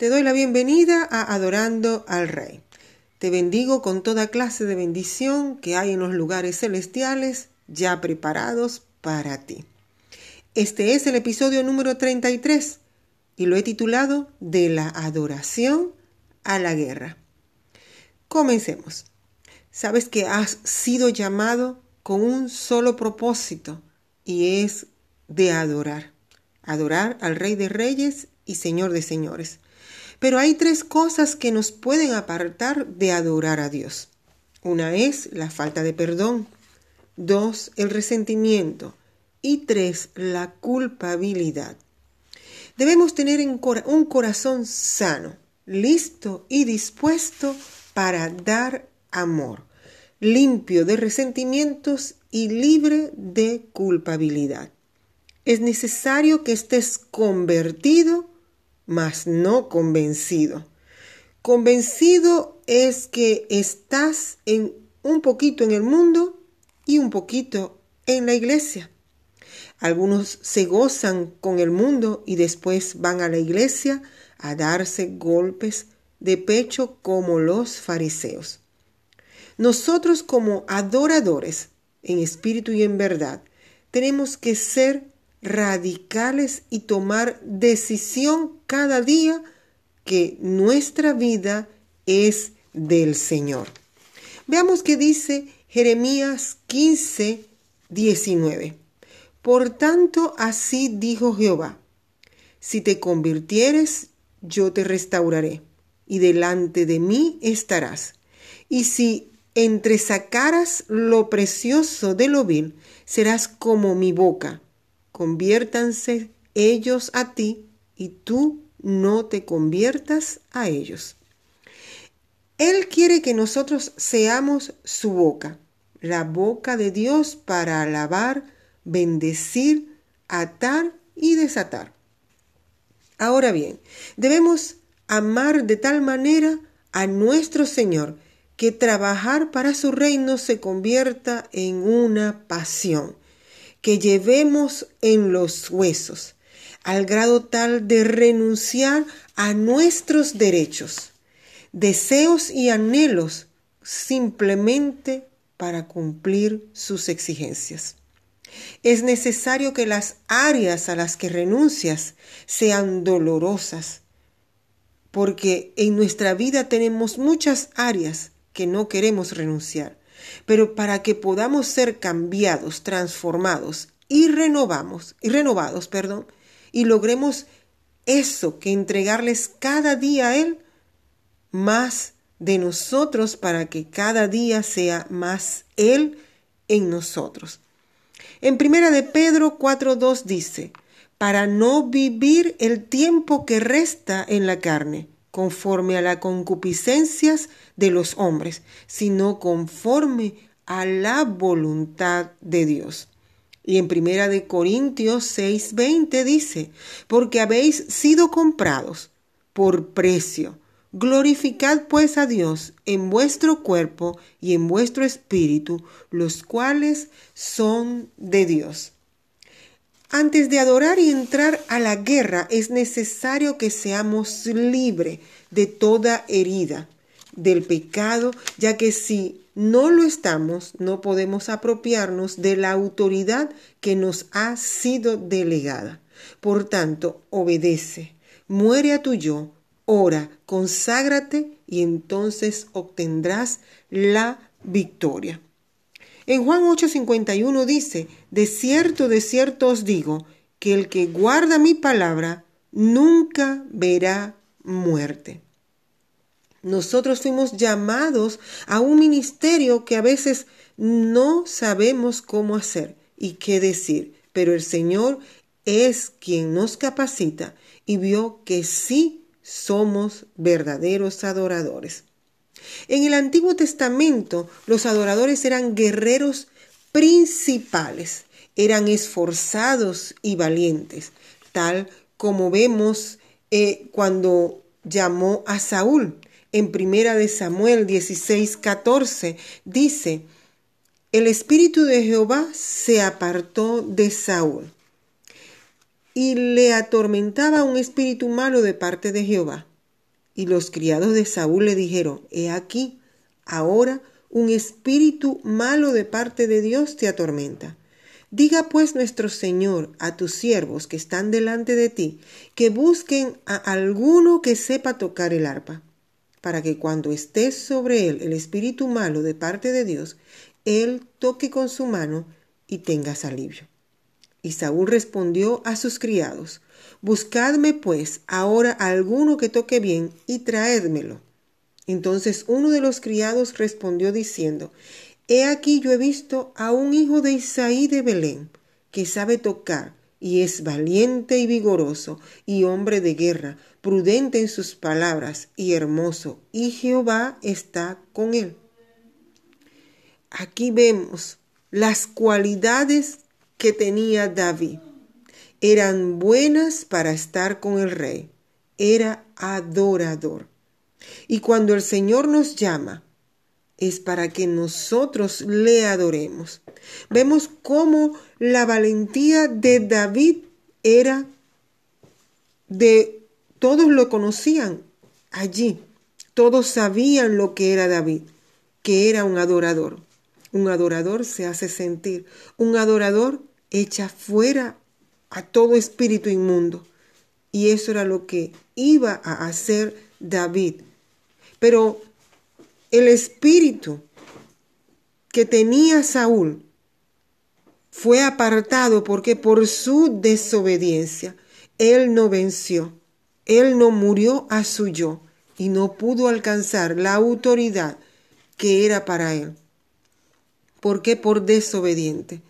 Te doy la bienvenida a Adorando al Rey. Te bendigo con toda clase de bendición que hay en los lugares celestiales ya preparados para ti. Este es el episodio número 33 y lo he titulado De la adoración a la guerra. Comencemos. Sabes que has sido llamado con un solo propósito y es de adorar. Adorar al Rey de Reyes y Señor de Señores. Pero hay tres cosas que nos pueden apartar de adorar a Dios. Una es la falta de perdón, dos, el resentimiento y tres, la culpabilidad. Debemos tener un corazón sano, listo y dispuesto para dar amor, limpio de resentimientos y libre de culpabilidad. Es necesario que estés convertido mas no convencido. Convencido es que estás en un poquito en el mundo y un poquito en la iglesia. Algunos se gozan con el mundo y después van a la iglesia a darse golpes de pecho como los fariseos. Nosotros como adoradores en espíritu y en verdad tenemos que ser radicales y tomar decisión cada día que nuestra vida es del Señor. Veamos qué dice Jeremías 15, 19. Por tanto, así dijo Jehová, si te convirtieres, yo te restauraré, y delante de mí estarás. Y si entresacaras lo precioso de lo vil, serás como mi boca conviértanse ellos a ti y tú no te conviertas a ellos. Él quiere que nosotros seamos su boca, la boca de Dios para alabar, bendecir, atar y desatar. Ahora bien, debemos amar de tal manera a nuestro Señor que trabajar para su reino se convierta en una pasión que llevemos en los huesos, al grado tal de renunciar a nuestros derechos, deseos y anhelos simplemente para cumplir sus exigencias. Es necesario que las áreas a las que renuncias sean dolorosas, porque en nuestra vida tenemos muchas áreas que no queremos renunciar. Pero para que podamos ser cambiados, transformados y renovamos, y renovados, perdón, y logremos eso que entregarles cada día a Él, más de nosotros para que cada día sea más Él en nosotros. En primera de Pedro 4.2 dice, para no vivir el tiempo que resta en la carne, conforme a las concupiscencias de los hombres, sino conforme a la voluntad de Dios. Y en primera de Corintios 6:20 dice, porque habéis sido comprados por precio. Glorificad pues a Dios en vuestro cuerpo y en vuestro espíritu, los cuales son de Dios. Antes de adorar y entrar a la guerra es necesario que seamos libres de toda herida del pecado, ya que si no lo estamos, no podemos apropiarnos de la autoridad que nos ha sido delegada. Por tanto, obedece, muere a tu yo, ora, conságrate y entonces obtendrás la victoria. En Juan 8:51 dice, de cierto, de cierto os digo, que el que guarda mi palabra nunca verá muerte. Nosotros fuimos llamados a un ministerio que a veces no sabemos cómo hacer y qué decir, pero el Señor es quien nos capacita y vio que sí somos verdaderos adoradores. En el Antiguo Testamento los adoradores eran guerreros principales, eran esforzados y valientes, tal como vemos eh, cuando llamó a Saúl. En primera de Samuel 16, 14 dice, el espíritu de Jehová se apartó de Saúl y le atormentaba un espíritu malo de parte de Jehová Y los criados de Saúl le dijeron, He aquí, ahora un espíritu malo de parte de Dios te atormenta. Diga pues nuestro Señor a tus siervos que están delante de ti, que busquen a alguno que sepa tocar el arpa, para que cuando esté sobre él el espíritu malo de parte de Dios, él toque con su mano y tengas alivio. Y Saúl respondió a sus criados, Buscadme pues ahora alguno que toque bien y traédmelo. Entonces uno de los criados respondió diciendo, He aquí yo he visto a un hijo de Isaí de Belén, que sabe tocar, y es valiente y vigoroso, y hombre de guerra, prudente en sus palabras, y hermoso, y Jehová está con él. Aquí vemos las cualidades que tenía David. Eran buenas para estar con el rey. Era adorador. Y cuando el Señor nos llama, es para que nosotros le adoremos. Vemos cómo la valentía de David era de todos lo conocían allí. Todos sabían lo que era David, que era un adorador. Un adorador se hace sentir. Un adorador echa fuera a todo espíritu inmundo. Y eso era lo que iba a hacer David pero el espíritu que tenía Saúl fue apartado porque por su desobediencia él no venció, él no murió a su yo y no pudo alcanzar la autoridad que era para él. ¿Por qué? Por desobediente.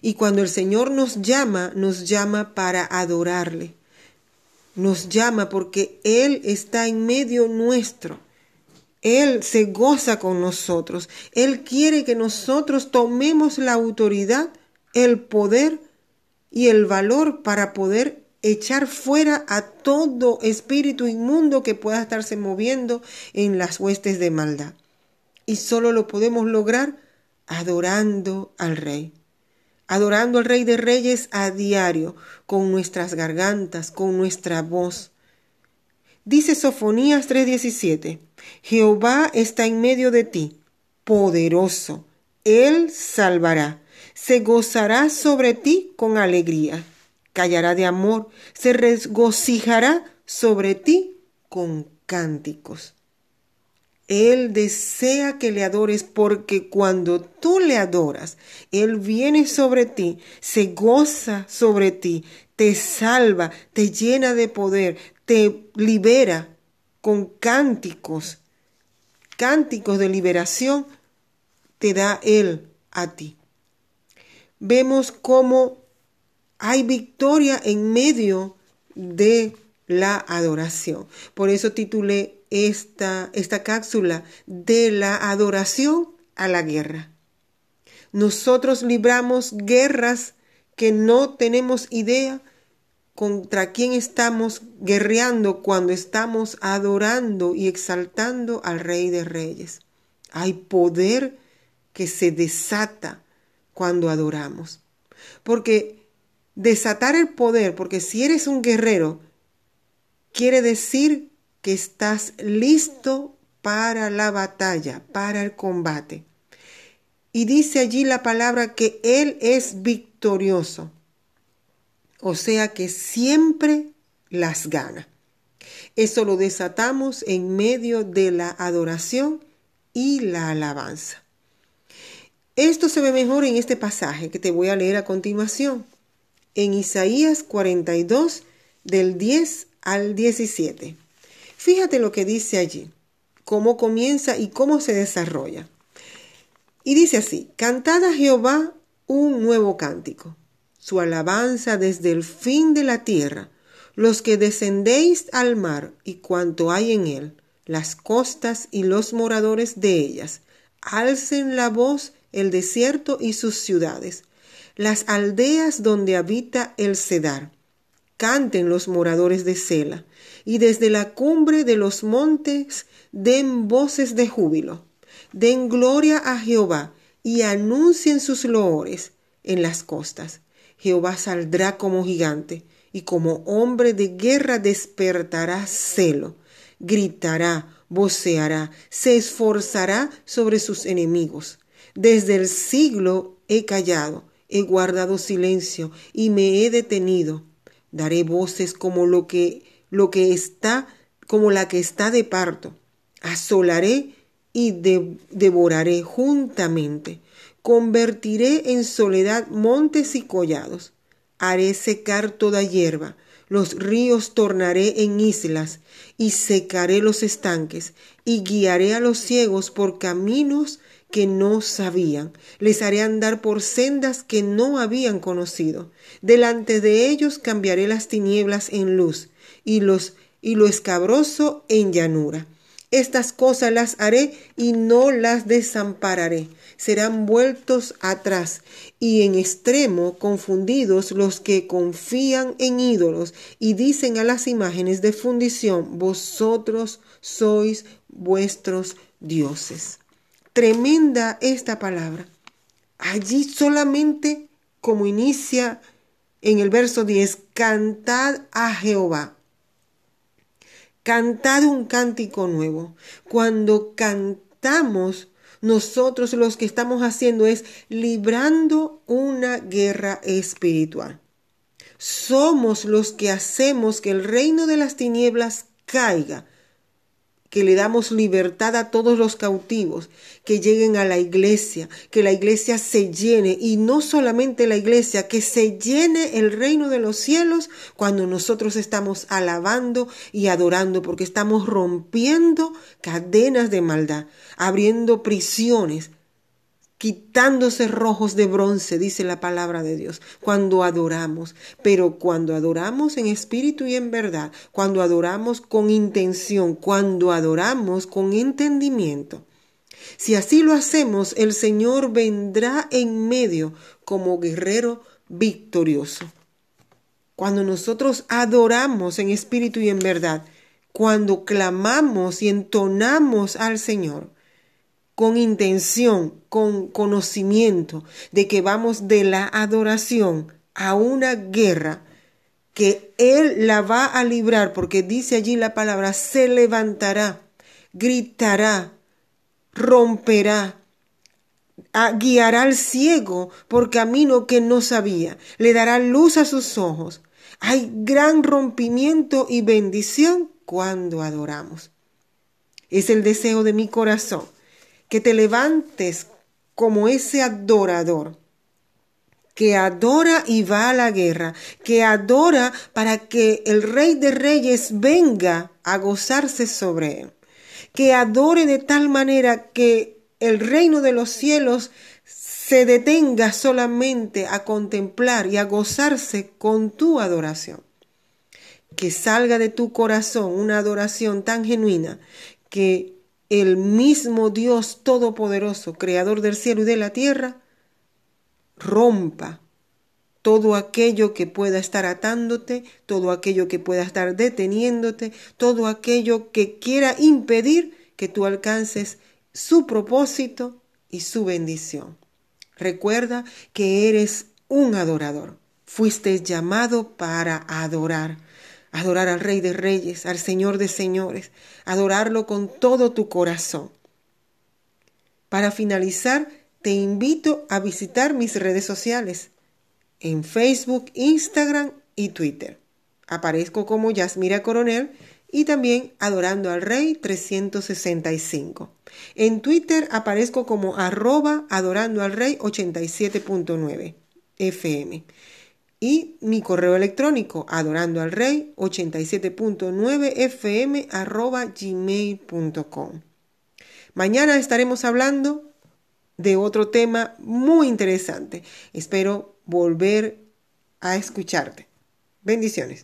Y cuando el Señor nos llama, nos llama para adorarle. Nos llama porque Él está en medio nuestro. Él se goza con nosotros. Él quiere que nosotros tomemos la autoridad, el poder y el valor para poder echar fuera a todo espíritu inmundo que pueda estarse moviendo en las huestes de maldad. Y solo lo podemos lograr adorando al Rey. Adorando al Rey de Reyes a diario, con nuestras gargantas, con nuestra voz. Dice Sofonías 3:17, Jehová está en medio de ti, poderoso, Él salvará, se gozará sobre ti con alegría, callará de amor, se regocijará sobre ti con cánticos. Él desea que le adores porque cuando tú le adoras, Él viene sobre ti, se goza sobre ti, te salva, te llena de poder, te libera con cánticos, cánticos de liberación, te da Él a ti. Vemos cómo hay victoria en medio de la adoración. Por eso titulé esta, esta cápsula de la adoración a la guerra. Nosotros libramos guerras que no tenemos idea contra quién estamos guerreando cuando estamos adorando y exaltando al Rey de Reyes. Hay poder que se desata cuando adoramos. Porque desatar el poder, porque si eres un guerrero, quiere decir que estás listo para la batalla, para el combate. Y dice allí la palabra que Él es victorioso o sea que siempre las gana. Eso lo desatamos en medio de la adoración y la alabanza. Esto se ve mejor en este pasaje que te voy a leer a continuación, en Isaías 42 del 10 al 17. Fíjate lo que dice allí, cómo comienza y cómo se desarrolla. Y dice así, cantad a Jehová un nuevo cántico su alabanza desde el fin de la tierra, los que descendéis al mar y cuanto hay en él, las costas y los moradores de ellas, alcen la voz el desierto y sus ciudades, las aldeas donde habita el cedar. Canten los moradores de Sela, y desde la cumbre de los montes den voces de júbilo. Den gloria a Jehová y anuncien sus loores en las costas. Jehová saldrá como gigante y como hombre de guerra despertará celo. gritará, voceará, se esforzará sobre sus enemigos. Desde el siglo he callado, he guardado silencio y me he detenido. Daré voces como lo que lo que está como la que está de parto. Asolaré y devoraré juntamente. Convertiré en soledad montes y collados. Haré secar toda hierba. Los ríos tornaré en islas y secaré los estanques y guiaré a los ciegos por caminos que no sabían. Les haré andar por sendas que no habían conocido. Delante de ellos cambiaré las tinieblas en luz y los y lo escabroso en llanura. Estas cosas las haré y no las desampararé. Serán vueltos atrás y en extremo confundidos los que confían en ídolos y dicen a las imágenes de fundición, vosotros sois vuestros dioses. Tremenda esta palabra. Allí solamente como inicia en el verso 10, cantad a Jehová Cantad un cántico nuevo. Cuando cantamos, nosotros los que estamos haciendo es librando una guerra espiritual. Somos los que hacemos que el reino de las tinieblas caiga que le damos libertad a todos los cautivos, que lleguen a la iglesia, que la iglesia se llene y no solamente la iglesia, que se llene el reino de los cielos cuando nosotros estamos alabando y adorando, porque estamos rompiendo cadenas de maldad, abriendo prisiones, quitándose rojos de bronce, dice la palabra de Dios, cuando adoramos. Pero cuando adoramos en espíritu y en verdad, cuando adoramos con intención, cuando adoramos con entendimiento. Si así lo hacemos, el Señor vendrá en medio como guerrero victorioso. Cuando nosotros adoramos en espíritu y en verdad, cuando clamamos y entonamos al Señor, con intención, con conocimiento de que vamos de la adoración a una guerra que Él la va a librar, porque dice allí la palabra, se levantará, gritará, romperá, guiará al ciego por camino que no sabía, le dará luz a sus ojos. Hay gran rompimiento y bendición cuando adoramos. Es el deseo de mi corazón que te levantes como ese adorador que adora y va a la guerra, que adora para que el rey de reyes venga a gozarse sobre él, que adore de tal manera que el reino de los cielos se detenga solamente a contemplar y a gozarse con tu adoración. Que salga de tu corazón una adoración tan genuina que el mismo Dios Todopoderoso, Creador del cielo y de la tierra, rompa todo aquello que pueda estar atándote, todo aquello que pueda estar deteniéndote, todo aquello que quiera impedir que tú alcances su propósito y su bendición. Recuerda que eres un adorador. Fuiste llamado para adorar adorar al Rey de Reyes, al Señor de Señores, adorarlo con todo tu corazón. Para finalizar, te invito a visitar mis redes sociales en Facebook, Instagram y Twitter. Aparezco como Yasmira Coronel y también Adorando al Rey 365. En Twitter aparezco como arroba adorando al Rey 87.9 FM y mi correo electrónico adorando al rey 87.9 fm arroba gmail.com. Mañana estaremos hablando de otro tema muy interesante. Espero volver a escucharte. Bendiciones.